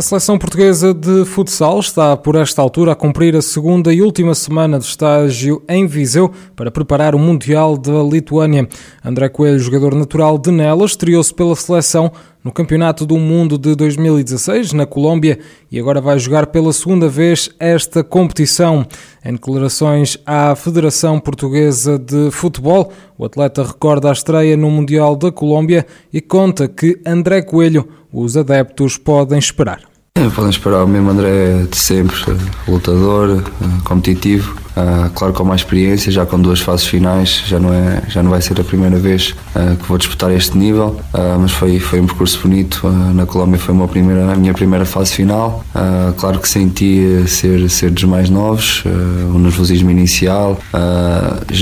A seleção portuguesa de futsal está, por esta altura, a cumprir a segunda e última semana de estágio em Viseu para preparar o Mundial da Lituânia. André Coelho, jogador natural de Nelas, estreou-se pela seleção no Campeonato do Mundo de 2016, na Colômbia, e agora vai jogar pela segunda vez esta competição. Em declarações à Federação Portuguesa de Futebol, o atleta recorda a estreia no Mundial da Colômbia e conta que André Coelho os adeptos podem esperar. É, podem esperar o mesmo André de sempre, lutador, competitivo, Uh, claro com mais experiência, já com duas fases finais, já não, é, já não vai ser a primeira vez uh, que vou disputar este nível, uh, mas foi, foi um percurso bonito. na Colômbia foi uma primeira, a minha primeira fase final. claro que senti ser, ser dos mais novos, o nervosismo inicial.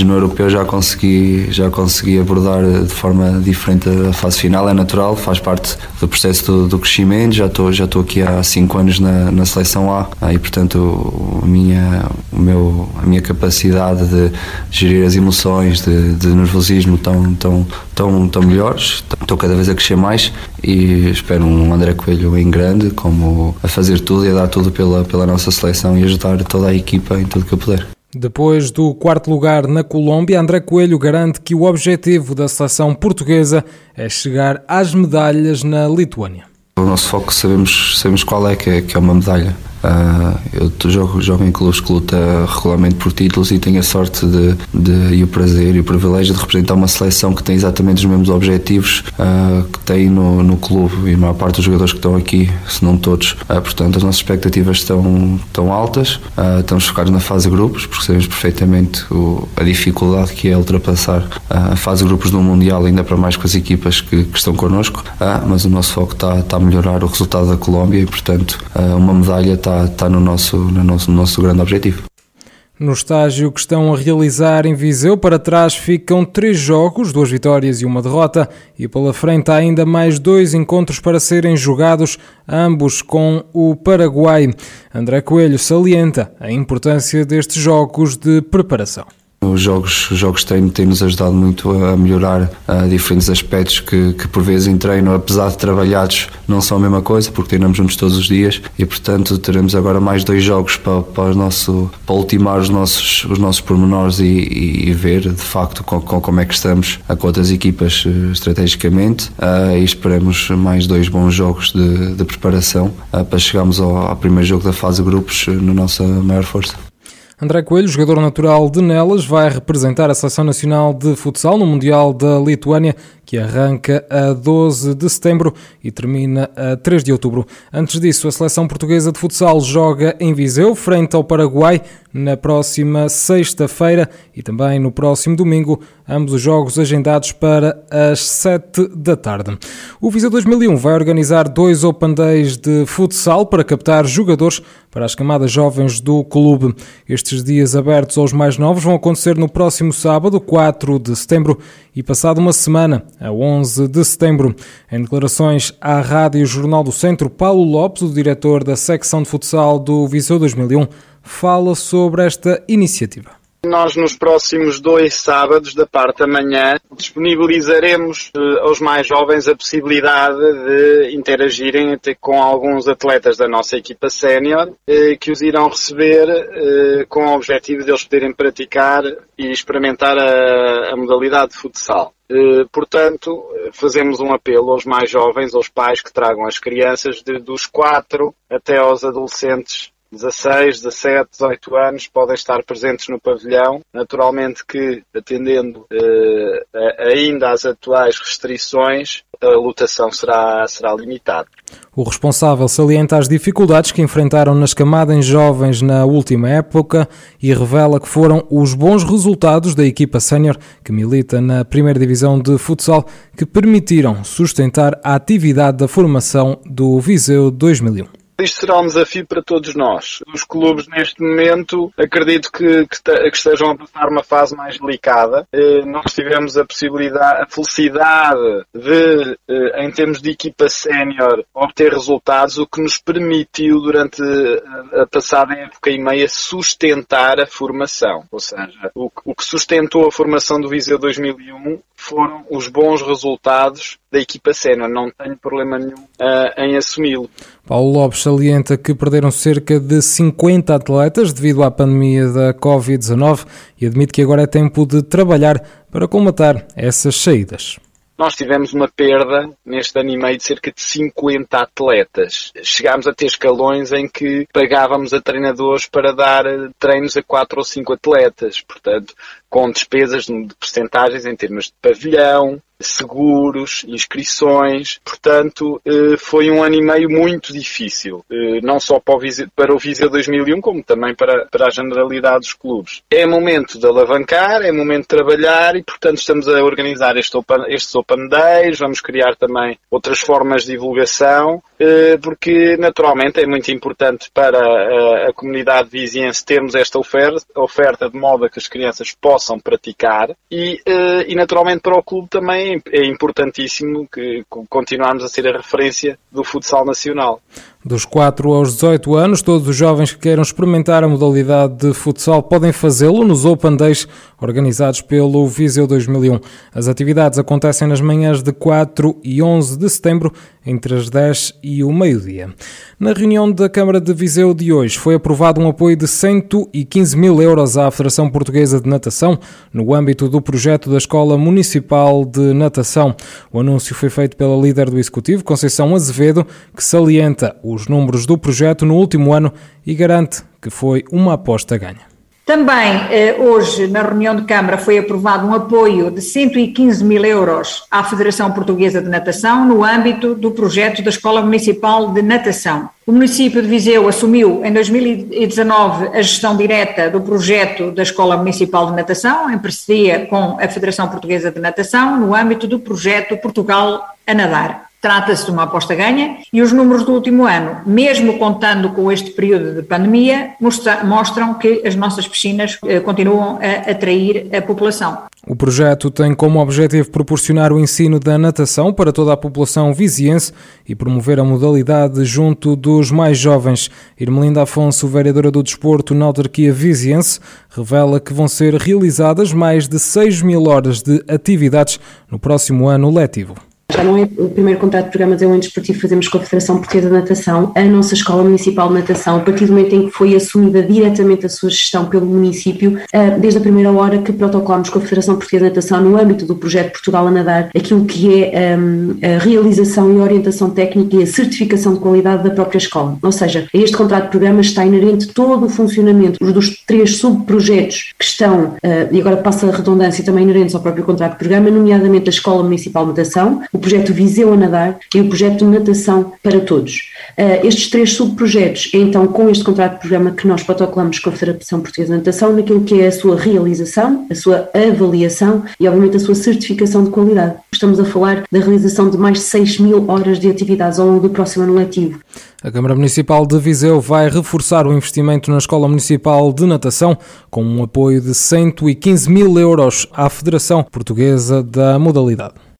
no europeu já consegui, já consegui abordar de forma diferente a fase final, é natural, faz parte do processo do, do crescimento. Já estou já aqui há cinco anos na, na seleção A e, portanto, a minha, meu a minha capacidade de gerir as emoções, de, de nervosismo tão, tão, tão, tão melhores. Estou cada vez a crescer mais e espero um André Coelho em grande, como a fazer tudo e a dar tudo pela, pela nossa seleção e ajudar toda a equipa em tudo que eu puder. Depois do quarto lugar na Colômbia, André Coelho garante que o objetivo da seleção portuguesa é chegar às medalhas na Lituânia. O nosso foco sabemos, sabemos qual é, que é, que é uma medalha. Uh, eu jogo, jogo em clubes que luta regularmente por títulos e tenho a sorte de, de, e o prazer e o privilégio de representar uma seleção que tem exatamente os mesmos objetivos uh, que tem no, no clube e a maior parte dos jogadores que estão aqui, se não todos. Uh, portanto, as nossas expectativas estão, estão altas, estamos focados na fase grupos, porque sabemos perfeitamente o, a dificuldade que é ultrapassar a fase grupos do Mundial, ainda para mais com as equipas que, que estão connosco, mas o nosso foco está, está a melhorar o resultado da Colômbia e, portanto, uma medalha está está, está no, nosso, no, nosso, no nosso grande objetivo. No estágio que estão a realizar em Viseu, para trás ficam três jogos, duas vitórias e uma derrota, e pela frente há ainda mais dois encontros para serem jogados, ambos com o Paraguai. André Coelho salienta a importância destes jogos de preparação. Os jogos, os jogos de treino têm-nos ajudado muito a melhorar uh, diferentes aspectos que, que, por vezes, em treino, apesar de trabalhados, não são a mesma coisa, porque treinamos juntos todos os dias e, portanto, teremos agora mais dois jogos para, para, nosso, para ultimar os nossos, os nossos pormenores e, e, e ver, de facto, com, com, como é que estamos com outras equipas uh, estrategicamente. Uh, e esperamos mais dois bons jogos de, de preparação para chegarmos ao, ao primeiro jogo da fase grupos na nossa maior força. André Coelho, jogador natural de Nelas, vai representar a Seleção Nacional de Futsal no Mundial da Lituânia, que arranca a 12 de setembro e termina a 3 de outubro. Antes disso, a Seleção Portuguesa de Futsal joga em Viseu, frente ao Paraguai, na próxima sexta-feira e também no próximo domingo, ambos os jogos agendados para as 7 da tarde. O Viseu 2001 vai organizar dois Open Days de futsal para captar jogadores para as camadas jovens do clube. Estes dias abertos aos mais novos vão acontecer no próximo sábado, 4 de setembro, e passado uma semana, a 11 de setembro. Em declarações à Rádio Jornal do Centro, Paulo Lopes, o diretor da secção de futsal do Viseu 2001, fala sobre esta iniciativa. Nós, nos próximos dois sábados, da parte da manhã, disponibilizaremos uh, aos mais jovens a possibilidade de interagirem até com alguns atletas da nossa equipa sénior, uh, que os irão receber uh, com o objetivo de eles poderem praticar e experimentar a, a modalidade de futsal. Portanto, fazemos um apelo aos mais jovens, aos pais que tragam as crianças de, dos 4 até aos adolescentes 16, 17, 18 anos podem estar presentes no pavilhão. Naturalmente que, atendendo eh, ainda às atuais restrições, a lotação será, será limitada. O responsável salienta as dificuldades que enfrentaram nas camadas jovens na última época e revela que foram os bons resultados da equipa sénior que milita na primeira divisão de futsal que permitiram sustentar a atividade da formação do Viseu 2001. Isto será um desafio para todos nós. Os clubes, neste momento, acredito que, que, que estejam a passar uma fase mais delicada. Eh, nós tivemos a possibilidade, a felicidade de, eh, em termos de equipa sénior, obter resultados, o que nos permitiu, durante a passada época e meia, sustentar a formação. Ou seja, o, o que sustentou a formação do Viseu 2001 foram os bons resultados da equipa sénior. Não tenho problema nenhum uh, em assumi-lo. Paulo Lopes salienta que perderam cerca de 50 atletas devido à pandemia da Covid-19 e admite que agora é tempo de trabalhar para colmatar essas saídas. Nós tivemos uma perda neste ano e meio de cerca de 50 atletas. Chegámos a ter escalões em que pagávamos a treinadores para dar treinos a 4 ou 5 atletas. Portanto, com despesas de percentagens em termos de pavilhão, seguros, inscrições. Portanto, eh, foi um ano e meio muito difícil, eh, não só para o Viseu, para o Viseu 2001, como também para, para a generalidade dos clubes. É momento de alavancar, é momento de trabalhar e, portanto, estamos a organizar este open, estes Open Days, vamos criar também outras formas de divulgação, eh, porque, naturalmente, é muito importante para a, a comunidade viziense termos esta oferta, oferta de modo a que as crianças possam praticar e, e naturalmente, para o clube também é importantíssimo que continuarmos a ser a referência do futsal nacional. Dos 4 aos 18 anos, todos os jovens que queiram experimentar a modalidade de futsal podem fazê-lo nos Open Days organizados pelo Viseu 2001. As atividades acontecem nas manhãs de 4 e 11 de setembro, entre as 10 e o meio-dia. Na reunião da Câmara de Viseu de hoje foi aprovado um apoio de 115 mil euros à Federação Portuguesa de Natação no âmbito do projeto da Escola Municipal de Natação. O anúncio foi feito pela líder do Executivo, Conceição Azevedo, que salienta os números do projeto no último ano e garante que foi uma aposta ganha. Também eh, hoje, na reunião de Câmara, foi aprovado um apoio de 115 mil euros à Federação Portuguesa de Natação no âmbito do projeto da Escola Municipal de Natação. O município de Viseu assumiu em 2019 a gestão direta do projeto da Escola Municipal de Natação, em parceria com a Federação Portuguesa de Natação, no âmbito do projeto Portugal a Nadar. Trata-se de uma aposta ganha e os números do último ano, mesmo contando com este período de pandemia, mostram que as nossas piscinas eh, continuam a atrair a população. O projeto tem como objetivo proporcionar o ensino da natação para toda a população viziense e promover a modalidade junto dos mais jovens. Irmelinda Afonso, vereadora do Desporto na autarquia viziense, revela que vão ser realizadas mais de 6 mil horas de atividades no próximo ano letivo. Já não é o primeiro contrato de programa de desenvolvimento desportivo que fazemos com a Federação Portuguesa de Natação. A nossa Escola Municipal de Natação, a partir do momento em que foi assumida diretamente a sua gestão pelo município, ah, desde a primeira hora que protocolamos com a Federação Portuguesa de Natação, no âmbito do projeto Portugal a Nadar, aquilo que é ah, a realização e orientação técnica e a certificação de qualidade da própria escola. Ou seja, a este contrato de programa está inerente todo o funcionamento dos três subprojetos que estão, ah, e agora passa a redundância, também inerentes ao próprio contrato de programa, nomeadamente a Escola Municipal de Natação, o projeto Viseu a Nadar e o projeto Natação para Todos. Uh, estes três subprojetos, é então com este contrato de programa que nós protocolamos com a Federação Portuguesa de Natação naquilo que é a sua realização, a sua avaliação e obviamente a sua certificação de qualidade. Estamos a falar da realização de mais de 6 mil horas de atividades ao longo do próximo ano letivo. A Câmara Municipal de Viseu vai reforçar o investimento na Escola Municipal de Natação com um apoio de 115 mil euros à Federação Portuguesa da modalidade.